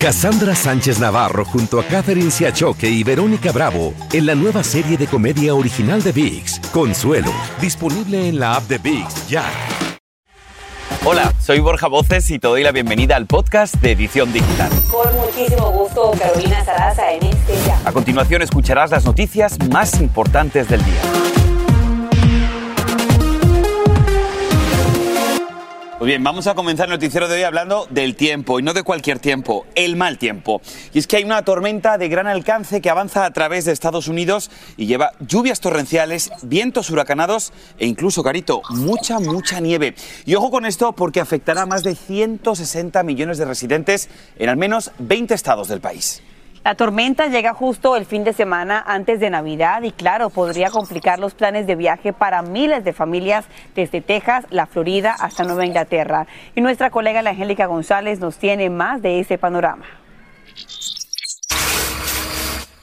Cassandra Sánchez Navarro junto a Catherine Siachoque y Verónica Bravo en la nueva serie de comedia original de VIX, Consuelo, disponible en la app de VIX ya. Hola, soy Borja Voces y te doy la bienvenida al podcast de Edición Digital. Con muchísimo gusto, Carolina Sarasa en este ya. A continuación escucharás las noticias más importantes del día. Pues bien, vamos a comenzar el noticiero de hoy hablando del tiempo, y no de cualquier tiempo, el mal tiempo. Y es que hay una tormenta de gran alcance que avanza a través de Estados Unidos y lleva lluvias torrenciales, vientos huracanados e incluso, Carito, mucha, mucha nieve. Y ojo con esto porque afectará a más de 160 millones de residentes en al menos 20 estados del país. La tormenta llega justo el fin de semana antes de Navidad y claro, podría complicar los planes de viaje para miles de familias desde Texas, la Florida hasta Nueva Inglaterra. Y nuestra colega la Angélica González nos tiene más de ese panorama.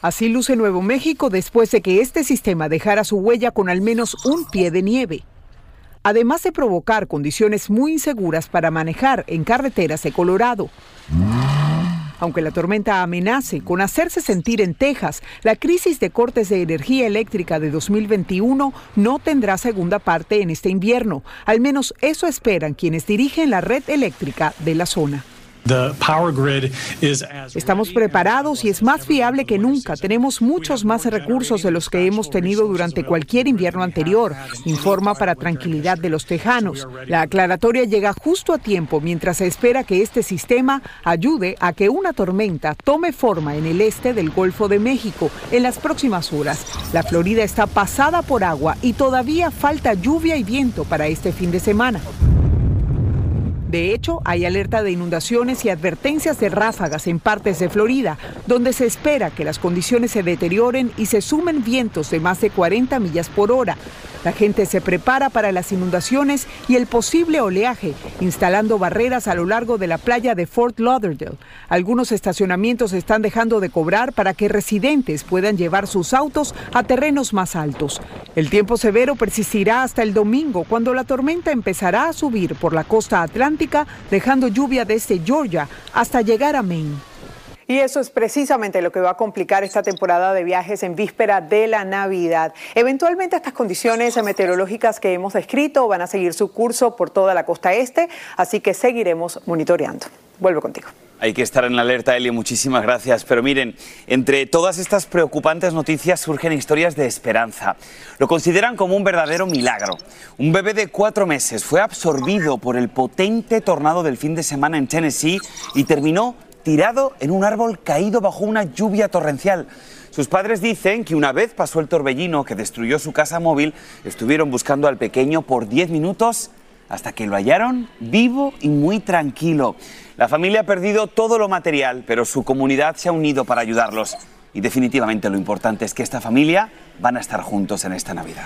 Así luce Nuevo México después de que este sistema dejara su huella con al menos un pie de nieve. Además de provocar condiciones muy inseguras para manejar en carreteras de Colorado. Aunque la tormenta amenace con hacerse sentir en Texas, la crisis de cortes de energía eléctrica de 2021 no tendrá segunda parte en este invierno. Al menos eso esperan quienes dirigen la red eléctrica de la zona. Estamos preparados y es más fiable que nunca. Tenemos muchos más recursos de los que hemos tenido durante cualquier invierno anterior, informa para tranquilidad de los tejanos. La aclaratoria llega justo a tiempo mientras se espera que este sistema ayude a que una tormenta tome forma en el este del Golfo de México en las próximas horas. La Florida está pasada por agua y todavía falta lluvia y viento para este fin de semana. De hecho, hay alerta de inundaciones y advertencias de ráfagas en partes de Florida, donde se espera que las condiciones se deterioren y se sumen vientos de más de 40 millas por hora. La gente se prepara para las inundaciones y el posible oleaje, instalando barreras a lo largo de la playa de Fort Lauderdale. Algunos estacionamientos están dejando de cobrar para que residentes puedan llevar sus autos a terrenos más altos. El tiempo severo persistirá hasta el domingo, cuando la tormenta empezará a subir por la costa atlántica, dejando lluvia desde Georgia hasta llegar a Maine. Y eso es precisamente lo que va a complicar esta temporada de viajes en víspera de la Navidad. Eventualmente estas condiciones meteorológicas que hemos descrito van a seguir su curso por toda la costa este, así que seguiremos monitoreando. Vuelvo contigo. Hay que estar en la alerta, Eli, muchísimas gracias. Pero miren, entre todas estas preocupantes noticias surgen historias de esperanza. Lo consideran como un verdadero milagro. Un bebé de cuatro meses fue absorbido por el potente tornado del fin de semana en Tennessee y terminó tirado en un árbol caído bajo una lluvia torrencial. Sus padres dicen que una vez pasó el torbellino que destruyó su casa móvil, estuvieron buscando al pequeño por 10 minutos hasta que lo hallaron vivo y muy tranquilo. La familia ha perdido todo lo material, pero su comunidad se ha unido para ayudarlos. Y definitivamente lo importante es que esta familia van a estar juntos en esta Navidad.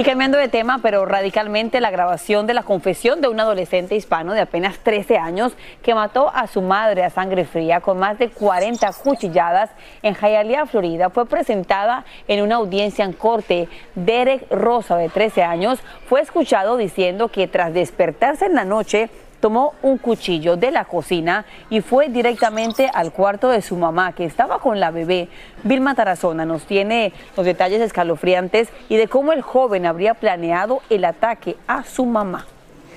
Y cambiando de tema, pero radicalmente, la grabación de la confesión de un adolescente hispano de apenas 13 años que mató a su madre a sangre fría con más de 40 cuchilladas en Hialeah, Florida, fue presentada en una audiencia en corte. Derek Rosa, de 13 años, fue escuchado diciendo que tras despertarse en la noche, tomó un cuchillo de la cocina y fue directamente al cuarto de su mamá, que estaba con la bebé. Vilma Tarazona nos tiene los detalles escalofriantes y de cómo el joven habría planeado el ataque a su mamá.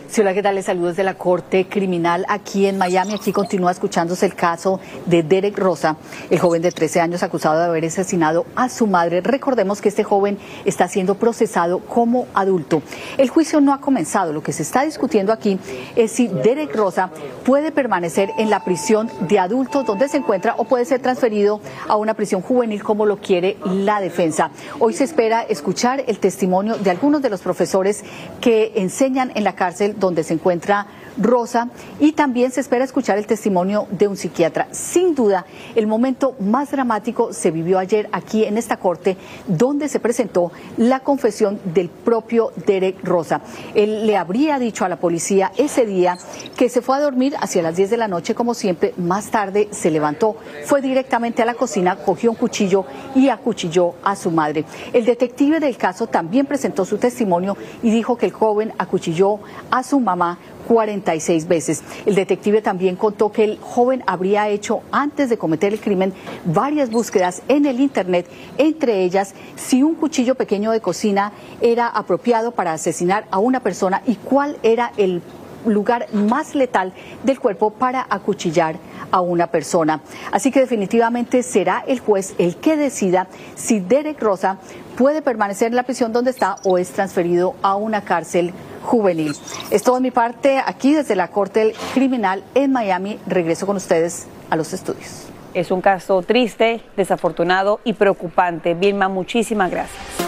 Sí, hola, ¿qué tal? Les saludo desde la Corte Criminal aquí en Miami. Aquí continúa escuchándose el caso de Derek Rosa, el joven de 13 años acusado de haber asesinado a su madre. Recordemos que este joven está siendo procesado como adulto. El juicio no ha comenzado. Lo que se está discutiendo aquí es si Derek Rosa puede permanecer en la prisión de adultos donde se encuentra o puede ser transferido a una prisión juvenil como lo quiere la defensa. Hoy se espera escuchar el testimonio de algunos de los profesores que enseñan en la cárcel donde se encuentra Rosa y también se espera escuchar el testimonio de un psiquiatra. Sin duda, el momento más dramático se vivió ayer aquí en esta corte, donde se presentó la confesión del propio Derek Rosa. Él le habría dicho a la policía ese día que se fue a dormir hacia las 10 de la noche, como siempre. Más tarde se levantó, fue directamente a la cocina, cogió un cuchillo y acuchilló a su madre. El detective del caso también presentó su testimonio y dijo que el joven acuchilló a su mamá 46 veces. El detective también contó que el joven habría hecho antes de cometer el crimen varias búsquedas en el Internet, entre ellas si un cuchillo pequeño de cocina era apropiado para asesinar a una persona y cuál era el lugar más letal del cuerpo para acuchillar a una persona. Así que definitivamente será el juez el que decida si Derek Rosa puede permanecer en la prisión donde está o es transferido a una cárcel juvenil. Es todo de mi parte aquí desde la Corte Criminal en Miami. Regreso con ustedes a los estudios. Es un caso triste, desafortunado y preocupante. Vilma, muchísimas gracias.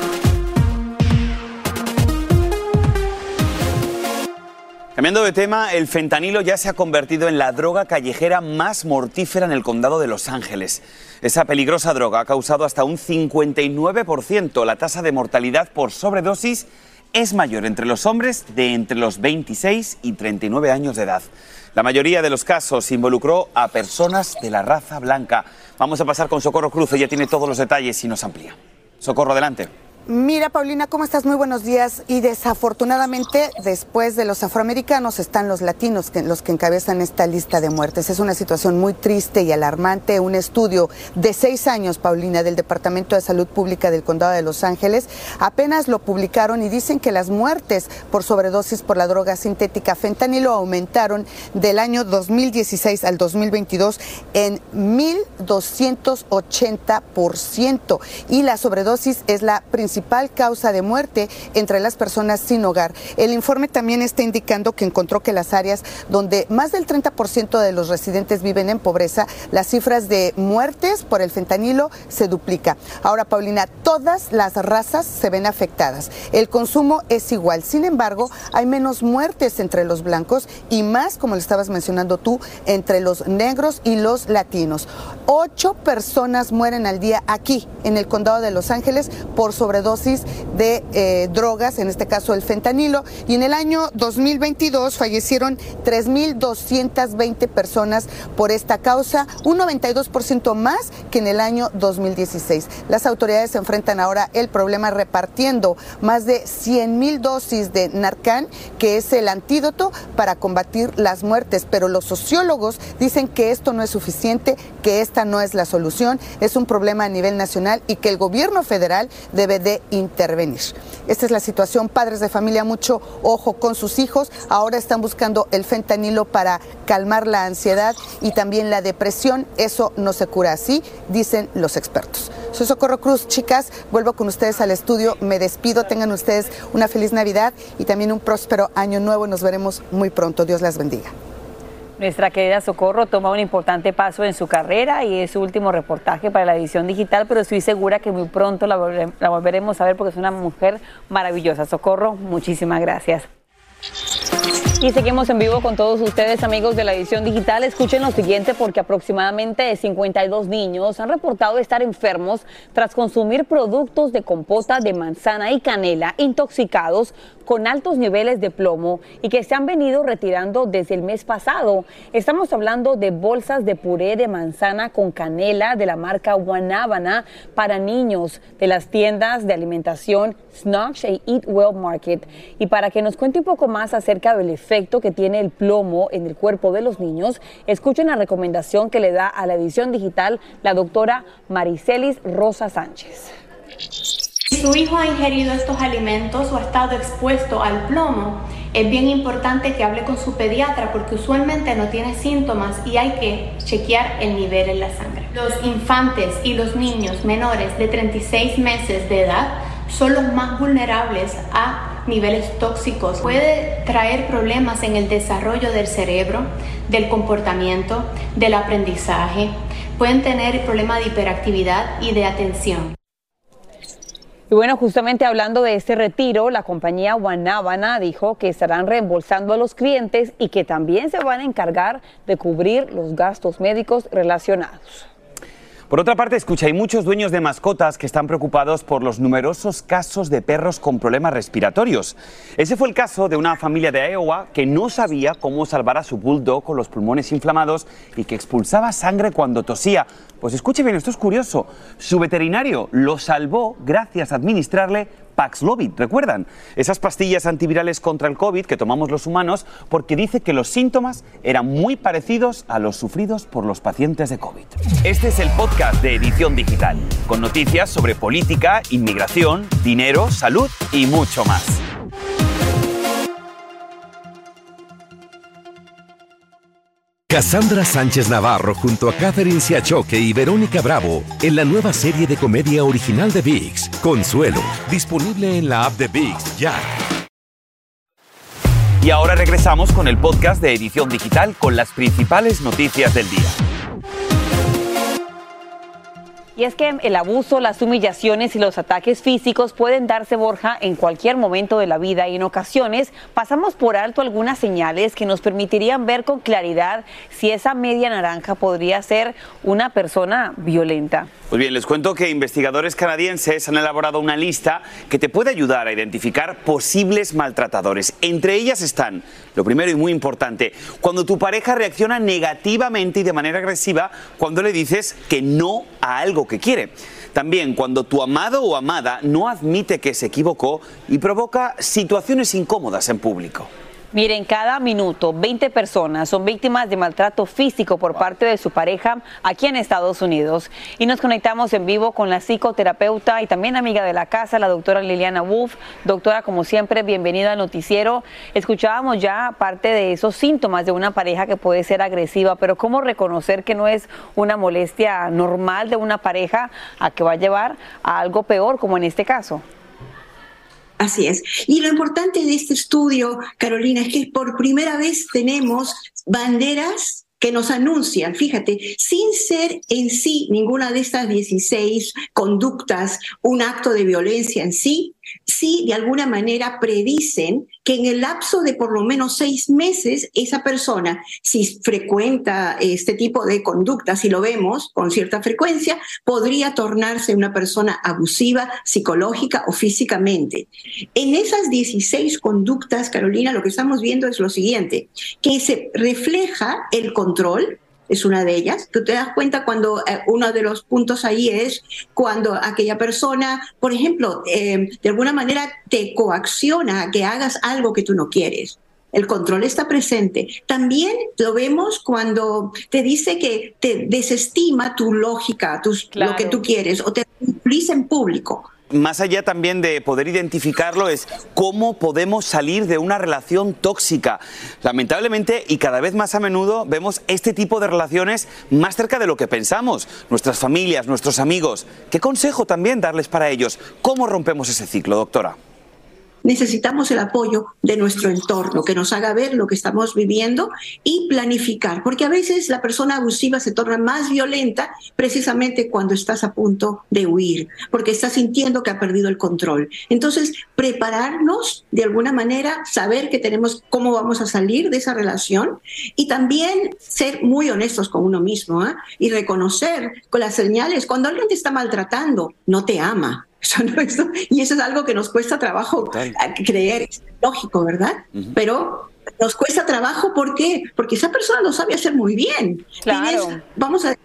Cambiando de tema, el fentanilo ya se ha convertido en la droga callejera más mortífera en el condado de Los Ángeles. Esa peligrosa droga ha causado hasta un 59%. La tasa de mortalidad por sobredosis es mayor entre los hombres de entre los 26 y 39 años de edad. La mayoría de los casos involucró a personas de la raza blanca. Vamos a pasar con Socorro Cruz, ella tiene todos los detalles y nos amplía. Socorro, adelante. Mira, Paulina, ¿cómo estás? Muy buenos días. Y desafortunadamente, después de los afroamericanos, están los latinos los que encabezan esta lista de muertes. Es una situación muy triste y alarmante. Un estudio de seis años, Paulina, del Departamento de Salud Pública del Condado de Los Ángeles, apenas lo publicaron y dicen que las muertes por sobredosis por la droga sintética fentanilo aumentaron del año 2016 al 2022 en 1.280%. Y la sobredosis es la principal principal causa de muerte entre las personas sin hogar. El informe también está indicando que encontró que las áreas donde más del 30% de los residentes viven en pobreza, las cifras de muertes por el fentanilo se duplica. Ahora, Paulina, todas las razas se ven afectadas. El consumo es igual. Sin embargo, hay menos muertes entre los blancos y más, como le estabas mencionando tú, entre los negros y los latinos. Ocho personas mueren al día aquí, en el condado de Los Ángeles, por sobredosis dosis de eh, drogas, en este caso el fentanilo, y en el año 2022 fallecieron 3.220 personas por esta causa, un 92% más que en el año 2016. Las autoridades se enfrentan ahora el problema repartiendo más de 100.000 dosis de Narcan, que es el antídoto para combatir las muertes, pero los sociólogos dicen que esto no es suficiente, que esta no es la solución, es un problema a nivel nacional y que el gobierno federal debe de intervenir. Esta es la situación. Padres de familia, mucho ojo con sus hijos. Ahora están buscando el fentanilo para calmar la ansiedad y también la depresión. Eso no se cura así, dicen los expertos. Soy Socorro Cruz, chicas. Vuelvo con ustedes al estudio. Me despido. Tengan ustedes una feliz Navidad y también un próspero año nuevo. Nos veremos muy pronto. Dios las bendiga. Nuestra querida Socorro toma un importante paso en su carrera y es su último reportaje para la edición digital, pero estoy segura que muy pronto la, volveremos a ver porque es una mujer maravillosa. Socorro, muchísimas gracias. Y seguimos en vivo con todos ustedes, amigos de la edición digital. Escuchen lo siguiente porque aproximadamente 52 niños han reportado estar enfermos tras consumir productos de compota de manzana y canela intoxicados con altos niveles de plomo y que se han venido retirando desde el mes pasado. Estamos hablando de bolsas de puré de manzana con canela de la marca Guanábana para niños de las tiendas de alimentación Snatch e Eat Well Market. Y para que nos cuente un poco más acerca del efecto que tiene el plomo en el cuerpo de los niños, escuchen la recomendación que le da a la edición digital la doctora Maricelis Rosa Sánchez. Si su hijo ha ingerido estos alimentos o ha estado expuesto al plomo, es bien importante que hable con su pediatra porque usualmente no tiene síntomas y hay que chequear el nivel en la sangre. Los infantes y los niños menores de 36 meses de edad son los más vulnerables a niveles tóxicos. Puede traer problemas en el desarrollo del cerebro, del comportamiento, del aprendizaje. Pueden tener problemas de hiperactividad y de atención. Y bueno, justamente hablando de este retiro, la compañía Guanábana dijo que estarán reembolsando a los clientes y que también se van a encargar de cubrir los gastos médicos relacionados. Por otra parte, escucha, hay muchos dueños de mascotas que están preocupados por los numerosos casos de perros con problemas respiratorios. Ese fue el caso de una familia de Iowa que no sabía cómo salvar a su bulldog con los pulmones inflamados y que expulsaba sangre cuando tosía. Pues escuche bien, esto es curioso. Su veterinario lo salvó gracias a administrarle Paxlovid, ¿recuerdan? Esas pastillas antivirales contra el COVID que tomamos los humanos porque dice que los síntomas eran muy parecidos a los sufridos por los pacientes de COVID. Este es el podcast de Edición Digital, con noticias sobre política, inmigración, dinero, salud y mucho más. Cassandra Sánchez Navarro junto a Catherine Siachoque y Verónica Bravo en la nueva serie de comedia original de VIX, Consuelo, disponible en la app de VIX ya. Y ahora regresamos con el podcast de Edición Digital con las principales noticias del día. Y es que el abuso, las humillaciones y los ataques físicos pueden darse, Borja, en cualquier momento de la vida y en ocasiones pasamos por alto algunas señales que nos permitirían ver con claridad si esa media naranja podría ser una persona violenta. Pues bien, les cuento que investigadores canadienses han elaborado una lista que te puede ayudar a identificar posibles maltratadores. Entre ellas están, lo primero y muy importante, cuando tu pareja reacciona negativamente y de manera agresiva cuando le dices que no a algo que quiere. También cuando tu amado o amada no admite que se equivocó y provoca situaciones incómodas en público. Miren, cada minuto 20 personas son víctimas de maltrato físico por parte de su pareja aquí en Estados Unidos. Y nos conectamos en vivo con la psicoterapeuta y también amiga de la casa, la doctora Liliana Wolf. Doctora, como siempre, bienvenida al noticiero. Escuchábamos ya parte de esos síntomas de una pareja que puede ser agresiva, pero ¿cómo reconocer que no es una molestia normal de una pareja a que va a llevar a algo peor, como en este caso? Así es. Y lo importante de este estudio, Carolina, es que por primera vez tenemos banderas que nos anuncian, fíjate, sin ser en sí ninguna de estas 16 conductas un acto de violencia en sí, sí de alguna manera predicen que en el lapso de por lo menos seis meses esa persona, si frecuenta este tipo de conductas, si lo vemos con cierta frecuencia, podría tornarse una persona abusiva psicológica o físicamente. En esas 16 conductas, Carolina, lo que estamos viendo es lo siguiente, que se refleja el control, es una de ellas. Tú te das cuenta cuando eh, uno de los puntos ahí es cuando aquella persona, por ejemplo, eh, de alguna manera te coacciona a que hagas algo que tú no quieres. El control está presente. También lo vemos cuando te dice que te desestima tu lógica, tus, lo que tú quieres, o te utiliza en público más allá también de poder identificarlo, es cómo podemos salir de una relación tóxica. Lamentablemente, y cada vez más a menudo, vemos este tipo de relaciones más cerca de lo que pensamos. Nuestras familias, nuestros amigos. ¿Qué consejo también darles para ellos? ¿Cómo rompemos ese ciclo, doctora? Necesitamos el apoyo de nuestro entorno, que nos haga ver lo que estamos viviendo y planificar, porque a veces la persona abusiva se torna más violenta precisamente cuando estás a punto de huir, porque estás sintiendo que ha perdido el control. Entonces, prepararnos de alguna manera, saber que tenemos cómo vamos a salir de esa relación y también ser muy honestos con uno mismo ¿eh? y reconocer con las señales, cuando alguien te está maltratando, no te ama, y eso es algo que nos cuesta trabajo creer, es lógico, ¿verdad? Pero nos cuesta trabajo, ¿por qué? Porque esa persona lo sabe hacer muy bien. Tienes, vamos a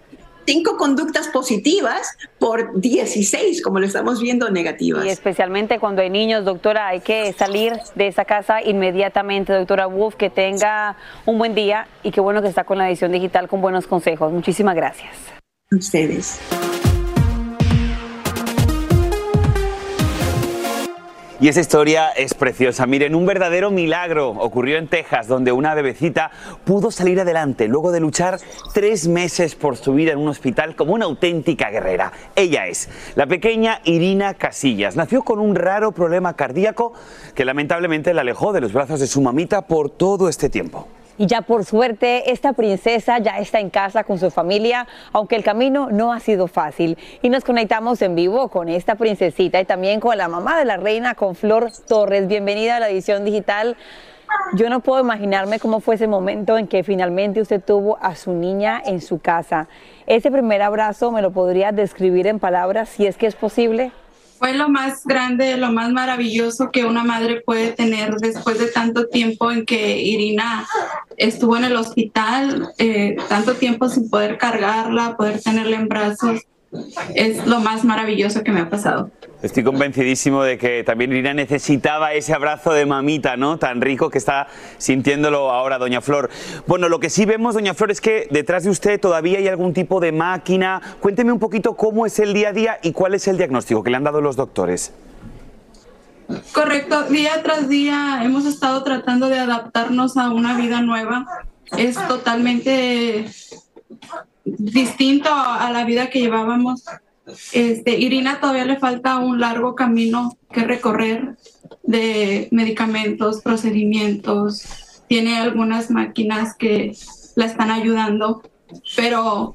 cinco conductas positivas por 16, como lo estamos viendo, negativas. Y especialmente cuando hay niños, doctora, hay que salir de esa casa inmediatamente, doctora Wolf, que tenga un buen día y qué bueno que está con la edición digital con buenos consejos. Muchísimas gracias. Ustedes. Y esa historia es preciosa. Miren, un verdadero milagro ocurrió en Texas, donde una bebecita pudo salir adelante luego de luchar tres meses por su vida en un hospital como una auténtica guerrera. Ella es la pequeña Irina Casillas. Nació con un raro problema cardíaco que lamentablemente la alejó de los brazos de su mamita por todo este tiempo. Y ya por suerte, esta princesa ya está en casa con su familia, aunque el camino no ha sido fácil. Y nos conectamos en vivo con esta princesita y también con la mamá de la reina, con Flor Torres. Bienvenida a la edición digital. Yo no puedo imaginarme cómo fue ese momento en que finalmente usted tuvo a su niña en su casa. Ese primer abrazo, ¿me lo podría describir en palabras si es que es posible? Fue lo más grande, lo más maravilloso que una madre puede tener después de tanto tiempo en que Irina estuvo en el hospital, eh, tanto tiempo sin poder cargarla, poder tenerla en brazos. Es lo más maravilloso que me ha pasado. Estoy convencidísimo de que también Irina necesitaba ese abrazo de mamita, ¿no? Tan rico que está sintiéndolo ahora Doña Flor. Bueno, lo que sí vemos, Doña Flor, es que detrás de usted todavía hay algún tipo de máquina. Cuénteme un poquito cómo es el día a día y cuál es el diagnóstico que le han dado los doctores. Correcto, día tras día hemos estado tratando de adaptarnos a una vida nueva. Es totalmente distinto a la vida que llevábamos. Este, Irina todavía le falta un largo camino que recorrer de medicamentos, procedimientos. Tiene algunas máquinas que la están ayudando, pero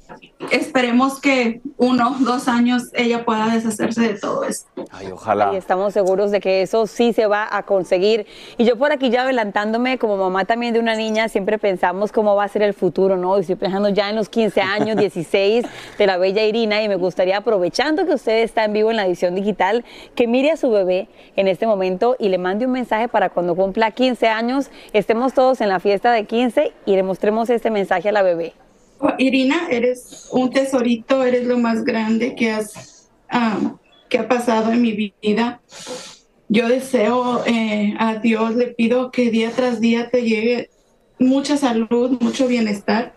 esperemos que uno, dos años ella pueda deshacerse de todo esto. Ay, ojalá. Y estamos seguros de que eso sí se va a conseguir. Y yo por aquí ya adelantándome, como mamá también de una niña, siempre pensamos cómo va a ser el futuro, ¿no? Y estoy pensando ya en los 15 años, 16 de la bella Irina y me gustaría, aprovechando que usted está en vivo en la edición digital, que mire a su bebé en este momento y le mande un mensaje para cuando cumpla 15 años, estemos todos en la fiesta de 15 y le mostremos este mensaje a la bebé. Irina, eres un tesorito, eres lo más grande que has ah, que ha pasado en mi vida. Yo deseo eh, a Dios, le pido que día tras día te llegue mucha salud, mucho bienestar,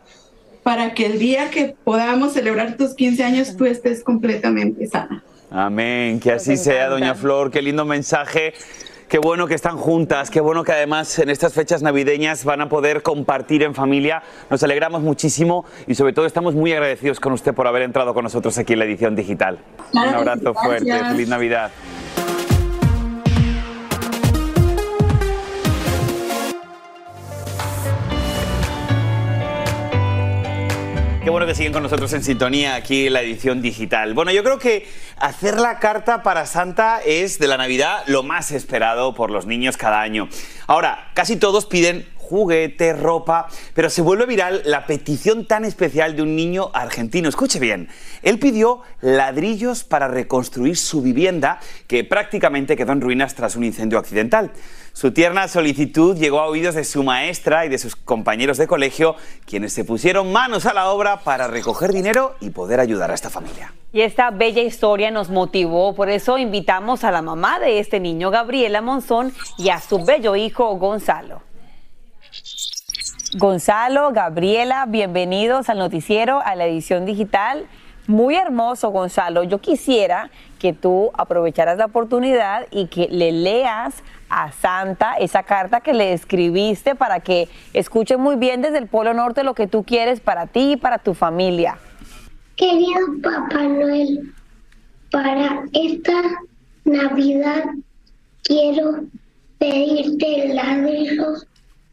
para que el día que podamos celebrar tus 15 años tú estés completamente sana. Amén, que así sea, doña Flor, qué lindo mensaje. Qué bueno que están juntas, qué bueno que además en estas fechas navideñas van a poder compartir en familia. Nos alegramos muchísimo y sobre todo estamos muy agradecidos con usted por haber entrado con nosotros aquí en la edición digital. Un abrazo fuerte, feliz Navidad. Qué bueno que siguen con nosotros en sintonía aquí en la edición digital. Bueno, yo creo que hacer la carta para Santa es de la Navidad lo más esperado por los niños cada año. Ahora, casi todos piden juguete, ropa, pero se vuelve viral la petición tan especial de un niño argentino. Escuche bien, él pidió ladrillos para reconstruir su vivienda que prácticamente quedó en ruinas tras un incendio accidental. Su tierna solicitud llegó a oídos de su maestra y de sus compañeros de colegio, quienes se pusieron manos a la obra para recoger dinero y poder ayudar a esta familia. Y esta bella historia nos motivó, por eso invitamos a la mamá de este niño, Gabriela Monzón, y a su bello hijo, Gonzalo. Gonzalo, Gabriela, bienvenidos al noticiero, a la edición digital. Muy hermoso, Gonzalo. Yo quisiera que tú aprovecharas la oportunidad y que le leas a Santa esa carta que le escribiste para que escuche muy bien desde el Polo Norte lo que tú quieres para ti y para tu familia. Querido Papá Noel, para esta Navidad quiero pedirte ladrillos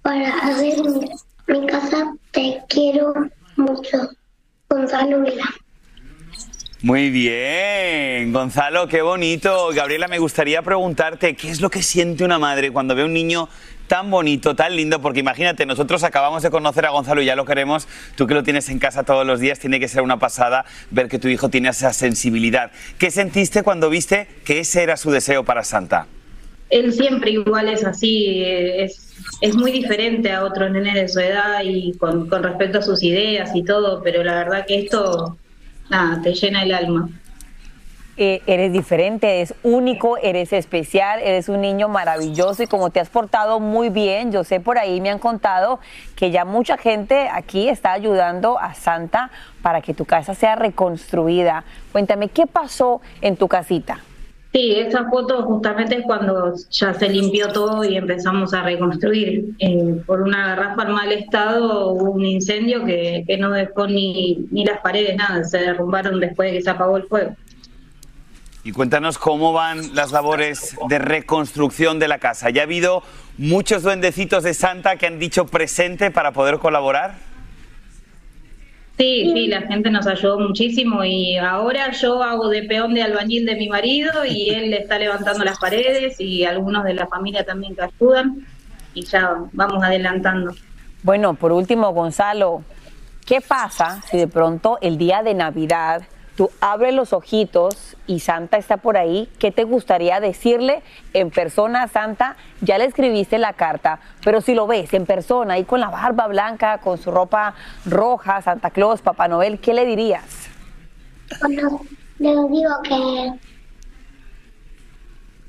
para hacer mi, mi casa. Te quiero mucho. Gonzalo Vila. Muy bien, Gonzalo, qué bonito. Gabriela, me gustaría preguntarte, ¿qué es lo que siente una madre cuando ve a un niño tan bonito, tan lindo? Porque imagínate, nosotros acabamos de conocer a Gonzalo y ya lo queremos. Tú que lo tienes en casa todos los días, tiene que ser una pasada ver que tu hijo tiene esa sensibilidad. ¿Qué sentiste cuando viste que ese era su deseo para Santa? Él siempre igual es así, es, es muy diferente a otros nenes de su edad y con, respecto a sus ideas y todo, pero la verdad que esto nada, te llena el alma. Eh, eres diferente, eres único, eres especial, eres un niño maravilloso y como te has portado muy bien, yo sé por ahí me han contado que ya mucha gente aquí está ayudando a Santa para que tu casa sea reconstruida. Cuéntame, ¿qué pasó en tu casita? Sí, esa foto justamente es cuando ya se limpió todo y empezamos a reconstruir. Eh, por una garrafa en mal estado hubo un incendio que, que no dejó ni, ni las paredes, nada, se derrumbaron después de que se apagó el fuego. Y cuéntanos cómo van las labores de reconstrucción de la casa. ¿Ya ha habido muchos duendecitos de Santa que han dicho presente para poder colaborar? Sí, sí, la gente nos ayudó muchísimo y ahora yo hago de peón de albañil de mi marido y él está levantando las paredes y algunos de la familia también que ayudan y ya vamos adelantando. Bueno, por último, Gonzalo, ¿qué pasa si de pronto el día de Navidad tú abres los ojitos y Santa está por ahí, ¿qué te gustaría decirle en persona a Santa? Ya le escribiste la carta, pero si lo ves en persona, ahí con la barba blanca, con su ropa roja, Santa Claus, Papá Noel, ¿qué le dirías? Cuando le digo que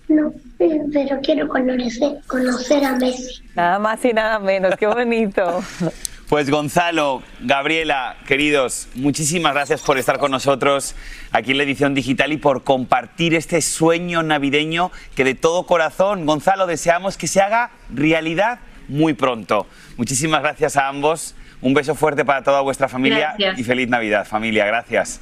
no, pero quiero conocer, conocer a Messi. Nada más y nada menos, qué bonito. Pues Gonzalo, Gabriela, queridos, muchísimas gracias por estar con nosotros aquí en la edición digital y por compartir este sueño navideño que de todo corazón, Gonzalo, deseamos que se haga realidad muy pronto. Muchísimas gracias a ambos, un beso fuerte para toda vuestra familia Gracias. y feliz Navidad, familia, gracias.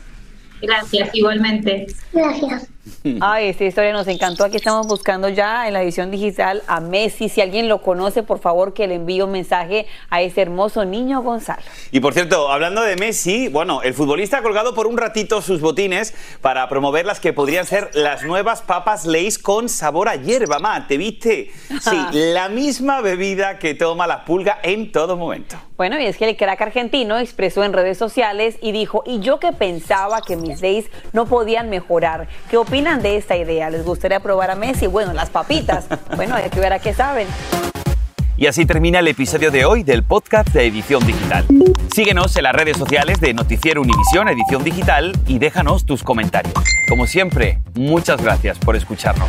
Gracias, igualmente. Gracias. Ay, esta historia nos encantó. Aquí estamos buscando ya en la edición digital a Messi. Si alguien lo conoce, por favor, que le envíe un mensaje a ese hermoso niño Gonzalo. Y por cierto, hablando de Messi, bueno, el futbolista ha colgado por un ratito sus botines para promover las que podrían ser las nuevas papas Lay's con sabor a hierba mate, ¿viste? Sí, la misma bebida que toma la pulga en todo momento. Bueno, y es que el crack argentino expresó en redes sociales y dijo, y yo que pensaba que mis days no podían mejorar. ¿Qué opinan de esta idea? ¿Les gustaría probar a Messi? Bueno, las papitas. Bueno, hay que ver a qué saben. Y así termina el episodio de hoy del podcast de Edición Digital. Síguenos en las redes sociales de Noticiero Univisión Edición Digital y déjanos tus comentarios. Como siempre, muchas gracias por escucharnos.